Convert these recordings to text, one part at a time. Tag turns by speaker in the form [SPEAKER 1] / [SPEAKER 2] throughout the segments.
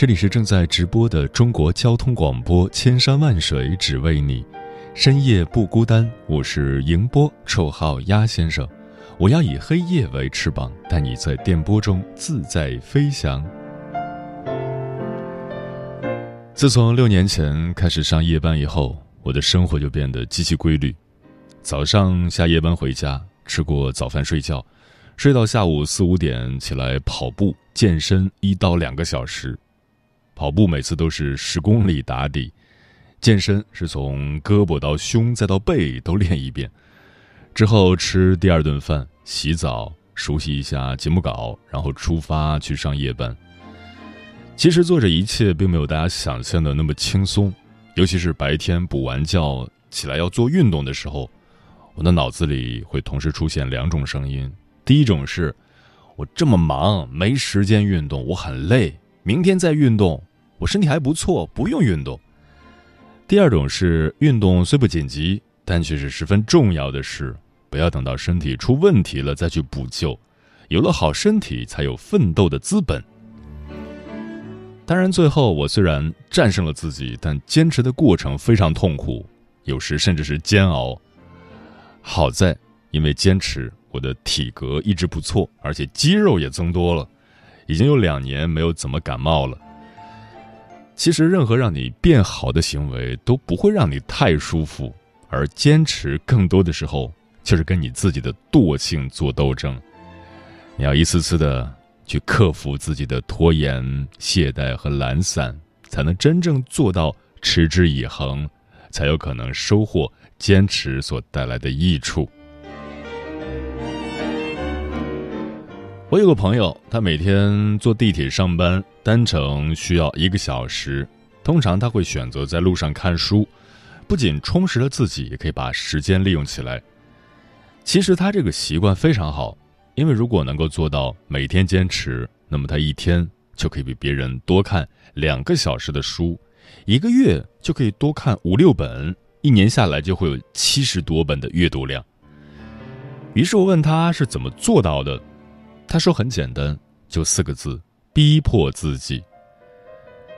[SPEAKER 1] 这里是正在直播的中国交通广播，千山万水只为你，深夜不孤单。我是迎波，绰号鸭先生。我要以黑夜为翅膀，带你在电波中自在飞翔。自从六年前开始上夜班以后，我的生活就变得极其规律。早上下夜班回家，吃过早饭睡觉，睡到下午四五点起来跑步健身一到两个小时。跑步每次都是十公里打底，健身是从胳膊到胸再到背都练一遍，之后吃第二顿饭，洗澡，熟悉一下节目稿，然后出发去上夜班。其实做这一切并没有大家想象的那么轻松，尤其是白天补完觉起来要做运动的时候，我的脑子里会同时出现两种声音：第一种是，我这么忙没时间运动，我很累，明天再运动。我身体还不错，不用运动。第二种是运动虽不紧急，但却是十分重要的事。不要等到身体出问题了再去补救，有了好身体才有奋斗的资本。当然，最后我虽然战胜了自己，但坚持的过程非常痛苦，有时甚至是煎熬。好在因为坚持，我的体格一直不错，而且肌肉也增多了，已经有两年没有怎么感冒了。其实，任何让你变好的行为都不会让你太舒服，而坚持更多的时候就是跟你自己的惰性做斗争。你要一次次的去克服自己的拖延、懈怠和懒散，才能真正做到持之以恒，才有可能收获坚持所带来的益处。我有个朋友，他每天坐地铁上班，单程需要一个小时。通常他会选择在路上看书，不仅充实了自己，也可以把时间利用起来。其实他这个习惯非常好，因为如果能够做到每天坚持，那么他一天就可以比别人多看两个小时的书，一个月就可以多看五六本，一年下来就会有七十多本的阅读量。于是我问他是怎么做到的。他说：“很简单，就四个字，逼迫自己。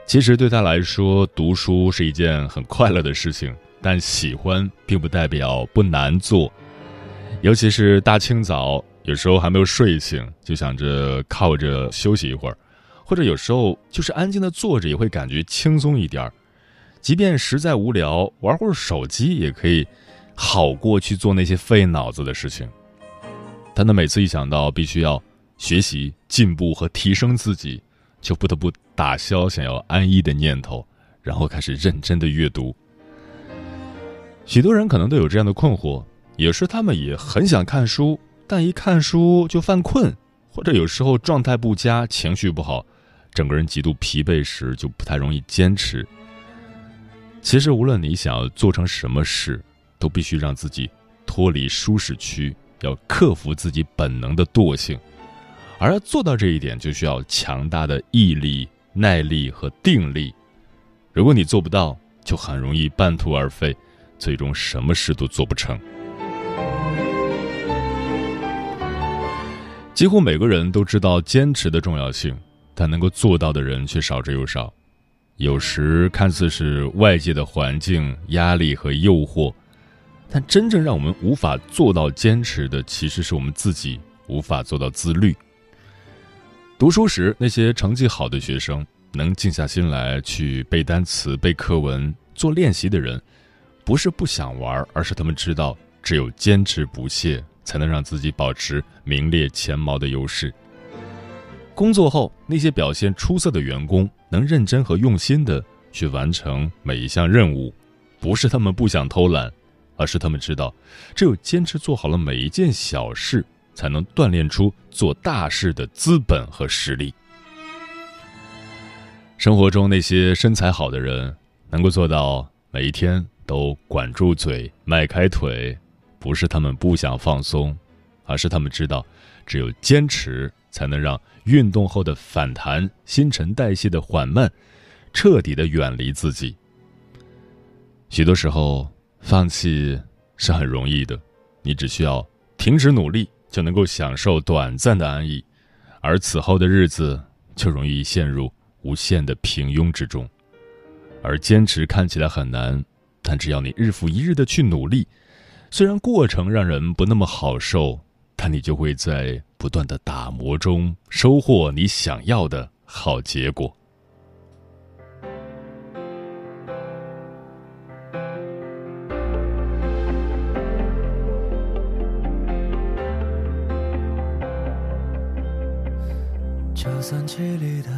[SPEAKER 1] 其实对他来说，读书是一件很快乐的事情，但喜欢并不代表不难做。尤其是大清早，有时候还没有睡醒，就想着靠着休息一会儿，或者有时候就是安静的坐着，也会感觉轻松一点儿。即便实在无聊，玩会儿手机也可以，好过去做那些费脑子的事情。但他每次一想到必须要……”学习进步和提升自己，就不得不打消想要安逸的念头，然后开始认真的阅读。许多人可能都有这样的困惑，有时他们也很想看书，但一看书就犯困，或者有时候状态不佳、情绪不好，整个人极度疲惫时就不太容易坚持。其实，无论你想要做成什么事，都必须让自己脱离舒适区，要克服自己本能的惰性。而要做到这一点，就需要强大的毅力、耐力和定力。如果你做不到，就很容易半途而废，最终什么事都做不成。几乎每个人都知道坚持的重要性，但能够做到的人却少之又少。有时看似是外界的环境、压力和诱惑，但真正让我们无法做到坚持的，其实是我们自己无法做到自律。读书时，那些成绩好的学生，能静下心来去背单词、背课文、做练习的人，不是不想玩，而是他们知道，只有坚持不懈，才能让自己保持名列前茅的优势。工作后，那些表现出色的员工能认真和用心的去完成每一项任务，不是他们不想偷懒，而是他们知道，只有坚持做好了每一件小事，才能锻炼出做大事的资本和实力。生活中那些身材好的人，能够做到每一天都管住嘴、迈开腿，不是他们不想放松，而是他们知道，只有坚持。才能让运动后的反弹、新陈代谢的缓慢，彻底的远离自己。许多时候，放弃是很容易的，你只需要停止努力，就能够享受短暂的安逸，而此后的日子就容易陷入无限的平庸之中。而坚持看起来很难，但只要你日复一日的去努力，虽然过程让人不那么好受。但你就会在不断的打磨中收获你想要的好结果。
[SPEAKER 2] 凄厉的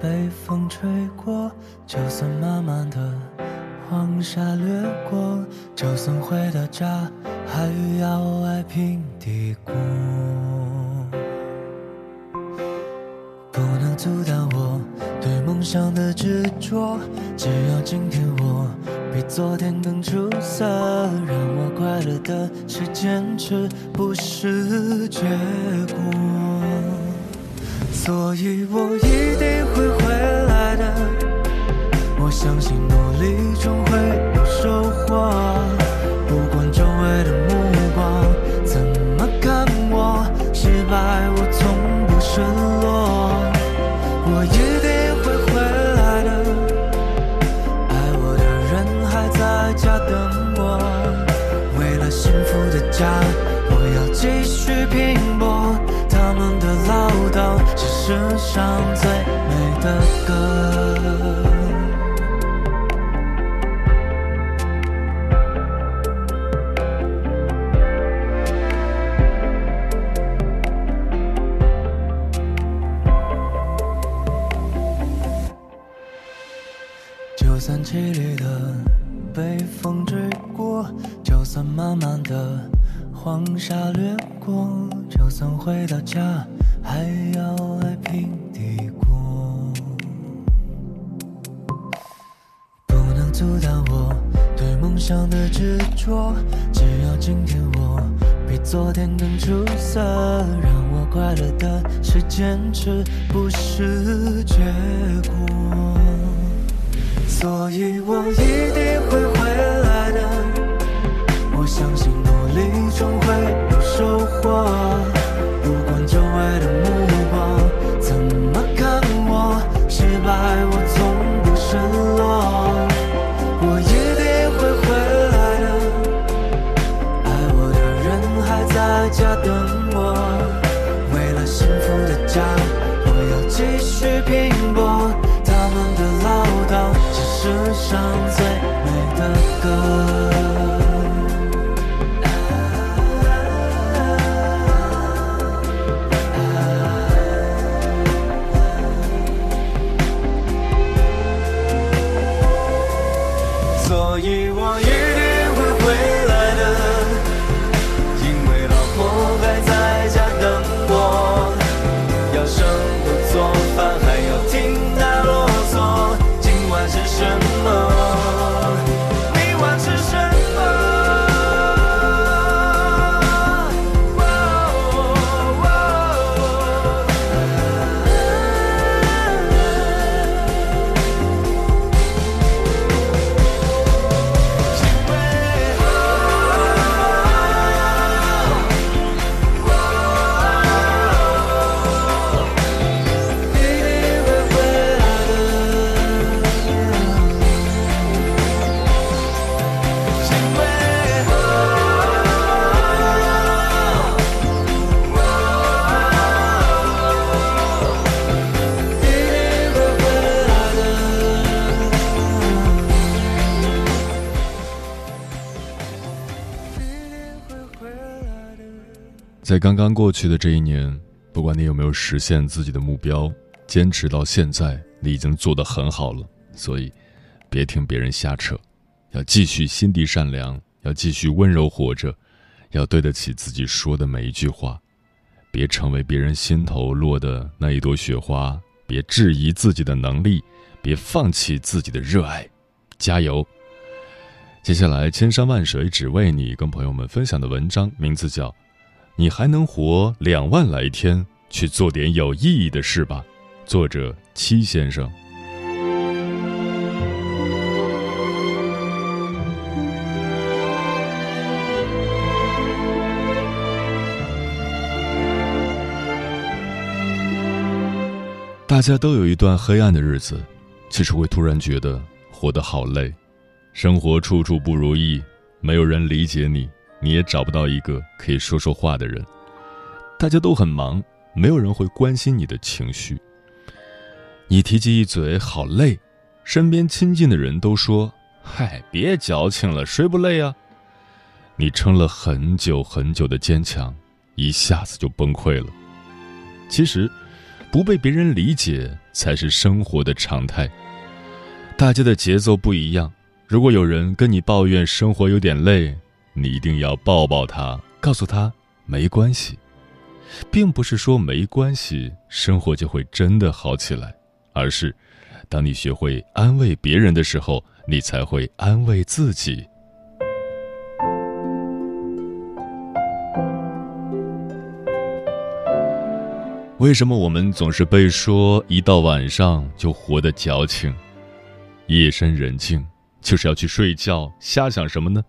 [SPEAKER 2] 被风吹过，就算慢慢的黄沙掠过，就算回到家。还要爱平地过，不能阻挡我对梦想的执着。只要今天我比昨天更出色，让我快乐的是坚持，不是结果。所以我一定会回来的，我相信努力终会有收获。不管周围的目光怎么看我，失败我从不失落，我一定会回来的。爱我的人还在家等我，为了幸福的家，我要继续拼搏。他们的唠叨世上最美的歌。对梦想的执着。只要今天我比昨天更出色，让我快乐的是坚持，不是结果。所以我一定会回来上
[SPEAKER 1] 在刚刚过去的这一年，不管你有没有实现自己的目标，坚持到现在，你已经做得很好了。所以，别听别人瞎扯，要继续心地善良，要继续温柔活着，要对得起自己说的每一句话，别成为别人心头落的那一朵雪花，别质疑自己的能力，别放弃自己的热爱，加油！接下来，千山万水只为你，跟朋友们分享的文章名字叫。你还能活两万来天，去做点有意义的事吧。作者七先生。大家都有一段黑暗的日子，其实会突然觉得活得好累，生活处处不如意，没有人理解你。你也找不到一个可以说说话的人，大家都很忙，没有人会关心你的情绪。你提及一嘴好累，身边亲近的人都说：“嗨，别矫情了，谁不累啊？”你撑了很久很久的坚强，一下子就崩溃了。其实，不被别人理解才是生活的常态。大家的节奏不一样，如果有人跟你抱怨生活有点累，你一定要抱抱他，告诉他没关系，并不是说没关系，生活就会真的好起来，而是，当你学会安慰别人的时候，你才会安慰自己。为什么我们总是被说一到晚上就活得矫情？夜深人静，就是要去睡觉，瞎想什么呢？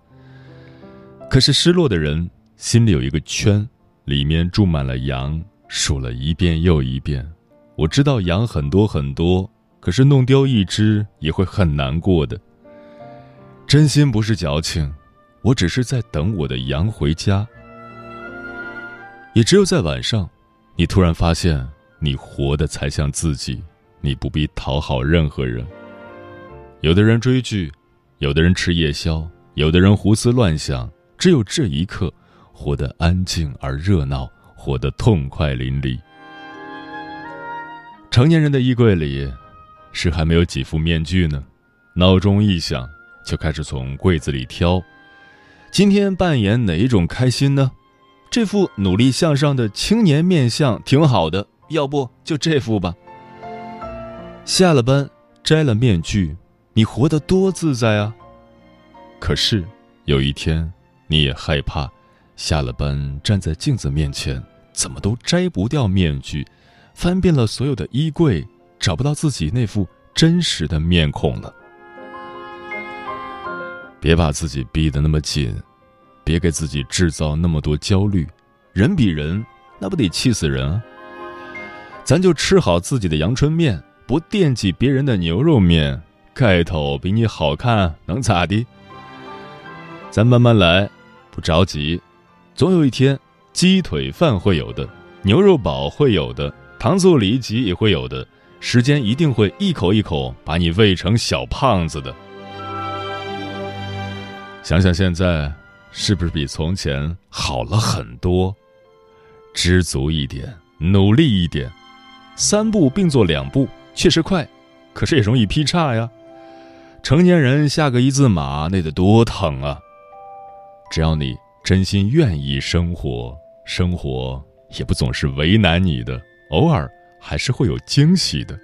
[SPEAKER 1] 可是失落的人心里有一个圈，里面住满了羊，数了一遍又一遍。我知道羊很多很多，可是弄丢一只也会很难过的。真心不是矫情，我只是在等我的羊回家。也只有在晚上，你突然发现你活的才像自己，你不必讨好任何人。有的人追剧，有的人吃夜宵，有的人胡思乱想。只有这一刻，活得安静而热闹，活得痛快淋漓。成年人的衣柜里，是还没有几副面具呢。闹钟一响，就开始从柜子里挑。今天扮演哪一种开心呢？这副努力向上的青年面相挺好的，要不就这副吧。下了班，摘了面具，你活得多自在啊！可是有一天。你也害怕，下了班站在镜子面前，怎么都摘不掉面具，翻遍了所有的衣柜，找不到自己那副真实的面孔了。别把自己逼得那么紧，别给自己制造那么多焦虑。人比人，那不得气死人啊！咱就吃好自己的阳春面，不惦记别人的牛肉面，盖头比你好看能咋的？咱慢慢来。不着急，总有一天，鸡腿饭会有的，牛肉堡会有的，糖醋里脊也会有的。时间一定会一口一口把你喂成小胖子的。想想现在，是不是比从前好了很多？知足一点，努力一点，三步并作两步，确实快，可是也容易劈叉呀。成年人下个一字马，那得多疼啊！只要你真心愿意生活，生活也不总是为难你的，偶尔还是会有惊喜的。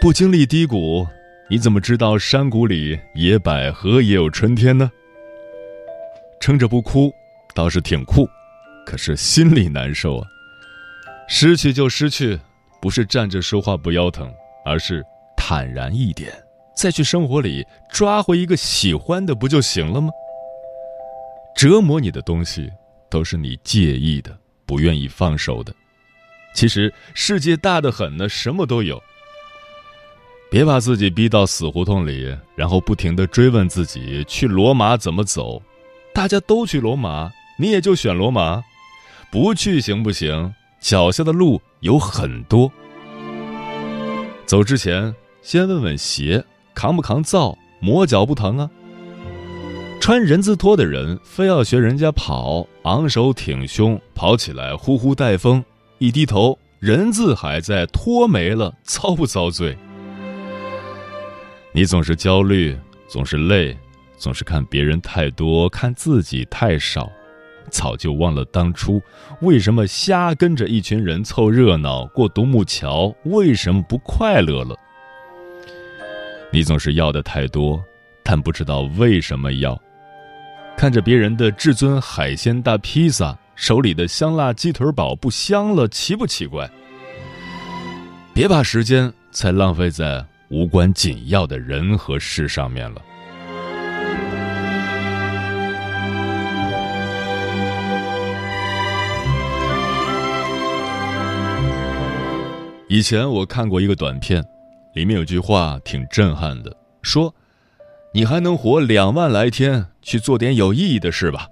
[SPEAKER 1] 不经历低谷，你怎么知道山谷里野百合也有春天呢？撑着不哭，倒是挺酷，可是心里难受啊。失去就失去，不是站着说话不腰疼，而是。坦然一点，再去生活里抓回一个喜欢的，不就行了吗？折磨你的东西，都是你介意的、不愿意放手的。其实世界大得很呢，什么都有。别把自己逼到死胡同里，然后不停的追问自己去罗马怎么走。大家都去罗马，你也就选罗马，不去行不行？脚下的路有很多。走之前。先问问鞋扛不扛造，磨脚不疼啊？穿人字拖的人非要学人家跑，昂首挺胸，跑起来呼呼带风，一低头人字还在，拖没了，遭不遭罪？你总是焦虑，总是累，总是看别人太多，看自己太少，早就忘了当初为什么瞎跟着一群人凑热闹过独木桥，为什么不快乐了？你总是要的太多，但不知道为什么要。看着别人的至尊海鲜大披萨，手里的香辣鸡腿堡不香了，奇不奇怪？别把时间再浪费在无关紧要的人和事上面了。以前我看过一个短片，里面有句话挺震撼的，说。你还能活两万来天，去做点有意义的事吧，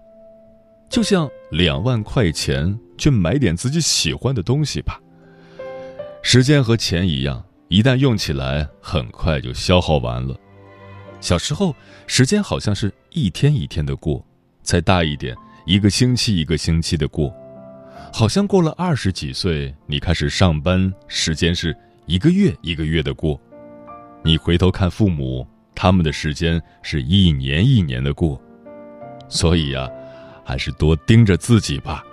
[SPEAKER 1] 就像两万块钱去买点自己喜欢的东西吧。时间和钱一样，一旦用起来，很快就消耗完了。小时候，时间好像是一天一天的过；再大一点，一个星期一个星期的过。好像过了二十几岁，你开始上班，时间是一个月一个月的过。你回头看父母。他们的时间是一年一年的过，所以呀，还是多盯着自己吧，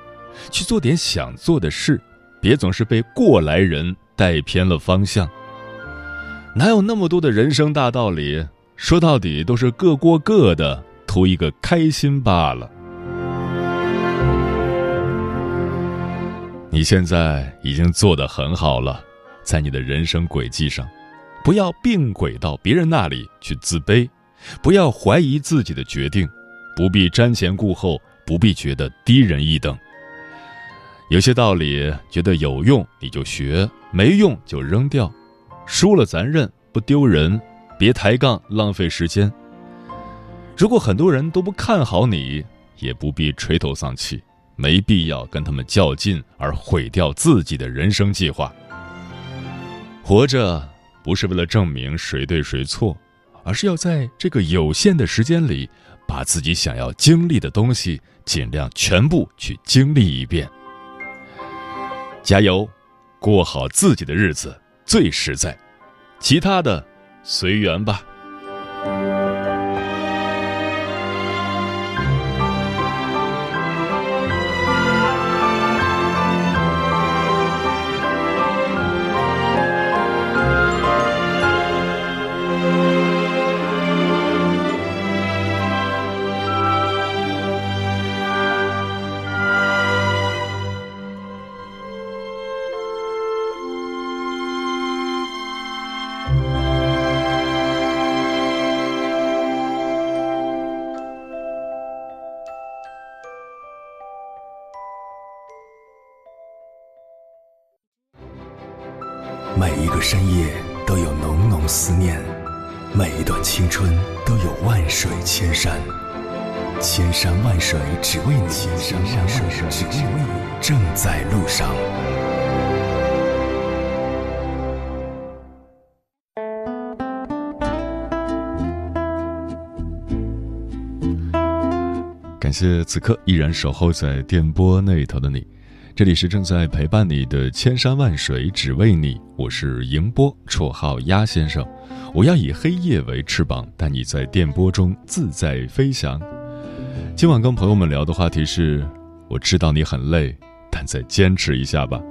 [SPEAKER 1] 去做点想做的事，别总是被过来人带偏了方向。哪有那么多的人生大道理？说到底都是各过各的，图一个开心罢了。你现在已经做得很好了，在你的人生轨迹上。不要并轨到别人那里去自卑，不要怀疑自己的决定，不必瞻前顾后，不必觉得低人一等。有些道理觉得有用你就学，没用就扔掉，输了咱认，不丢人，别抬杠浪费时间。如果很多人都不看好你，也不必垂头丧气，没必要跟他们较劲而毁掉自己的人生计划。活着。不是为了证明谁对谁错，而是要在这个有限的时间里，把自己想要经历的东西尽量全部去经历一遍。加油，过好自己的日子最实在，其他的随缘吧。感谢此刻依然守候在电波那头的你。这里是正在陪伴你的千山万水，只为你。我是迎波，绰号鸭先生。我要以黑夜为翅膀，带你在电波中自在飞翔。今晚跟朋友们聊的话题是：我知道你很累，再坚持一下吧。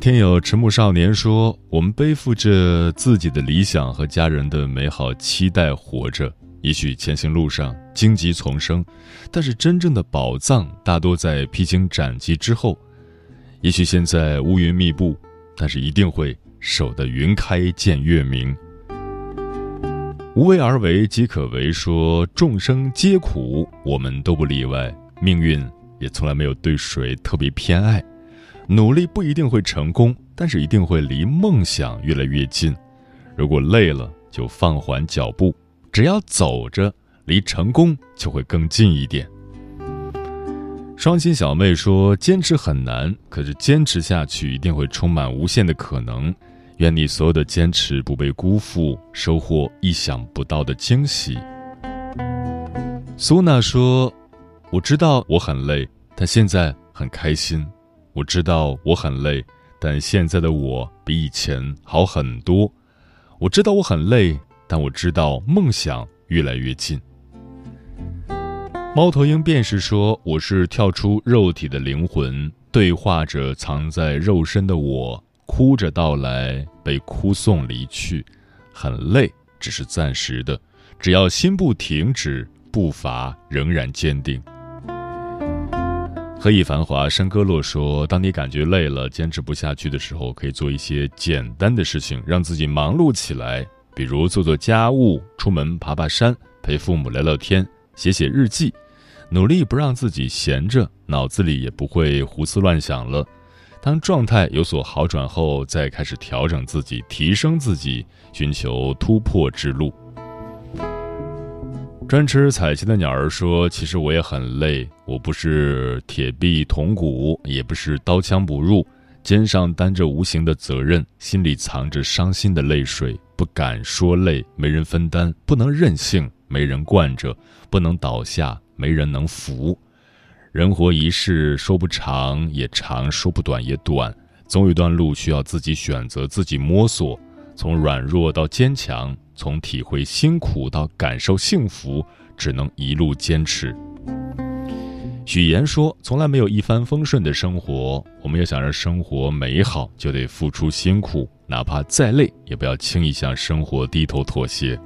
[SPEAKER 1] 天友迟暮少年说：“我们背负着自己的理想和家人的美好期待活着。”也许前行路上荆棘丛生，但是真正的宝藏大多在披荆斩棘之后。也许现在乌云密布，但是一定会守得云开见月明。无为而为即可为，说众生皆苦，我们都不例外。命运也从来没有对谁特别偏爱。努力不一定会成功，但是一定会离梦想越来越近。如果累了，就放缓脚步。只要走着，离成功就会更近一点。双心小妹说：“坚持很难，可是坚持下去一定会充满无限的可能。愿你所有的坚持不被辜负，收获意想不到的惊喜。”苏娜说：“我知道我很累，但现在很开心。我知道我很累，但现在的我比以前好很多。我知道我很累，但我知道梦想越来越近。”猫头鹰便是说：“我是跳出肉体的灵魂，对话着藏在肉身的我，哭着到来，被哭送离去，很累，只是暂时的。只要心不停止。”步伐仍然坚定。何以繁华山歌落说：“当你感觉累了、坚持不下去的时候，可以做一些简单的事情，让自己忙碌起来。比如做做家务、出门爬爬山、陪父母聊聊天、写写日记，努力不让自己闲着，脑子里也不会胡思乱想了。当状态有所好转后，再开始调整自己、提升自己，寻求突破之路。”专吃彩旗的鸟儿说：“其实我也很累，我不是铁臂铜骨，也不是刀枪不入，肩上担着无形的责任，心里藏着伤心的泪水，不敢说累，没人分担，不能任性，没人惯着，不能倒下，没人能扶。人活一世，说不长也长，说不短也短，总有一段路需要自己选择，自己摸索，从软弱到坚强。”从体会辛苦到感受幸福，只能一路坚持。许岩说：“从来没有一帆风顺的生活，我们要想让生活美好，就得付出辛苦，哪怕再累，也不要轻易向生活低头妥协。”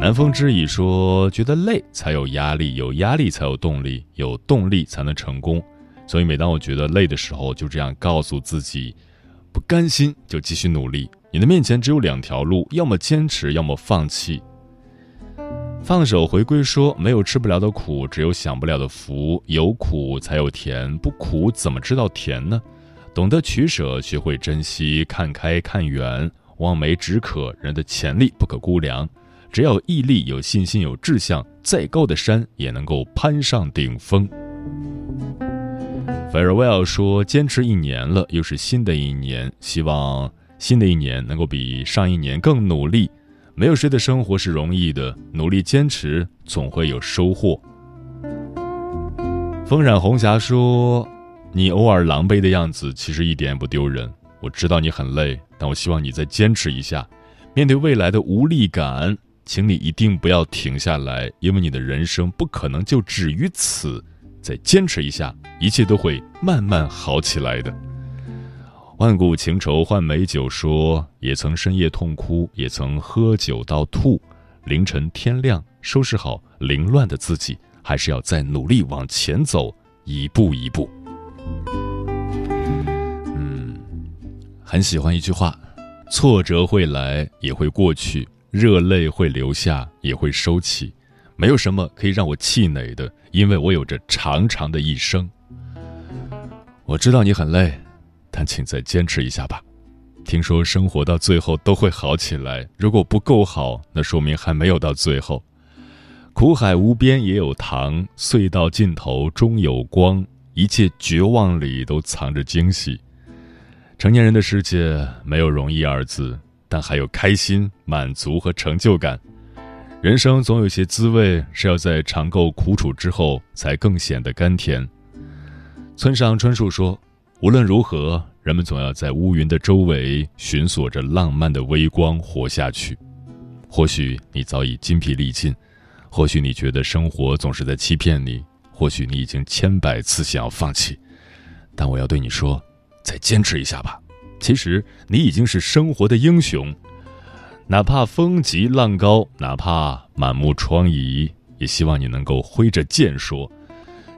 [SPEAKER 1] 南风之已说：“觉得累才有压力，有压力才有动力，有动力才能成功。所以每当我觉得累的时候，就这样告诉自己：不甘心就继续努力。”你的面前只有两条路，要么坚持，要么放弃。放手回归说：“没有吃不了的苦，只有享不了的福。有苦才有甜，不苦怎么知道甜呢？懂得取舍，学会珍惜，看开看远，望梅止渴。人的潜力不可估量，只要毅力、有信心、有志向，再高的山也能够攀上顶峰。” Farewell 说：“坚持一年了，又是新的一年，希望。”新的一年能够比上一年更努力，没有谁的生活是容易的，努力坚持总会有收获。风染红霞说：“你偶尔狼狈的样子其实一点也不丢人，我知道你很累，但我希望你再坚持一下。面对未来的无力感，请你一定不要停下来，因为你的人生不可能就止于此。再坚持一下，一切都会慢慢好起来的。”万古情仇换美酒，说也曾深夜痛哭，也曾喝酒到吐。凌晨天亮，收拾好凌乱的自己，还是要再努力往前走，一步一步。嗯，很喜欢一句话：挫折会来，也会过去；热泪会流下，也会收起。没有什么可以让我气馁的，因为我有着长长的一生。我知道你很累。但请再坚持一下吧。听说生活到最后都会好起来，如果不够好，那说明还没有到最后。苦海无边也有糖，隧道尽头终有光。一切绝望里都藏着惊喜。成年人的世界没有容易二字，但还有开心、满足和成就感。人生总有些滋味是要在尝够苦楚之后，才更显得甘甜。村上春树说。无论如何，人们总要在乌云的周围寻索着浪漫的微光活下去。或许你早已筋疲力尽，或许你觉得生活总是在欺骗你，或许你已经千百次想要放弃，但我要对你说，再坚持一下吧。其实你已经是生活的英雄，哪怕风急浪高，哪怕满目疮痍，也希望你能够挥着剑说。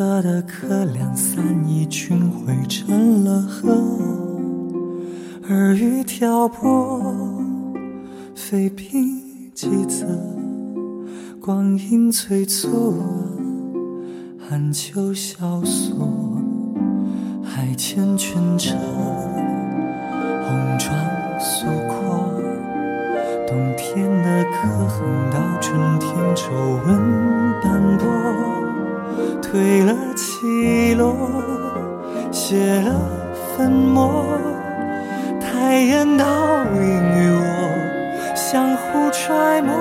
[SPEAKER 2] 叵测的客两三亿群汇成了河，耳语挑拨，飞冰几泽，光阴催促，寒秋萧索，海天泉澈，红妆素裹。冬天的刻痕到春天皱纹斑驳，褪了起落，写了粉墨，抬眼倒影与我相互揣摩，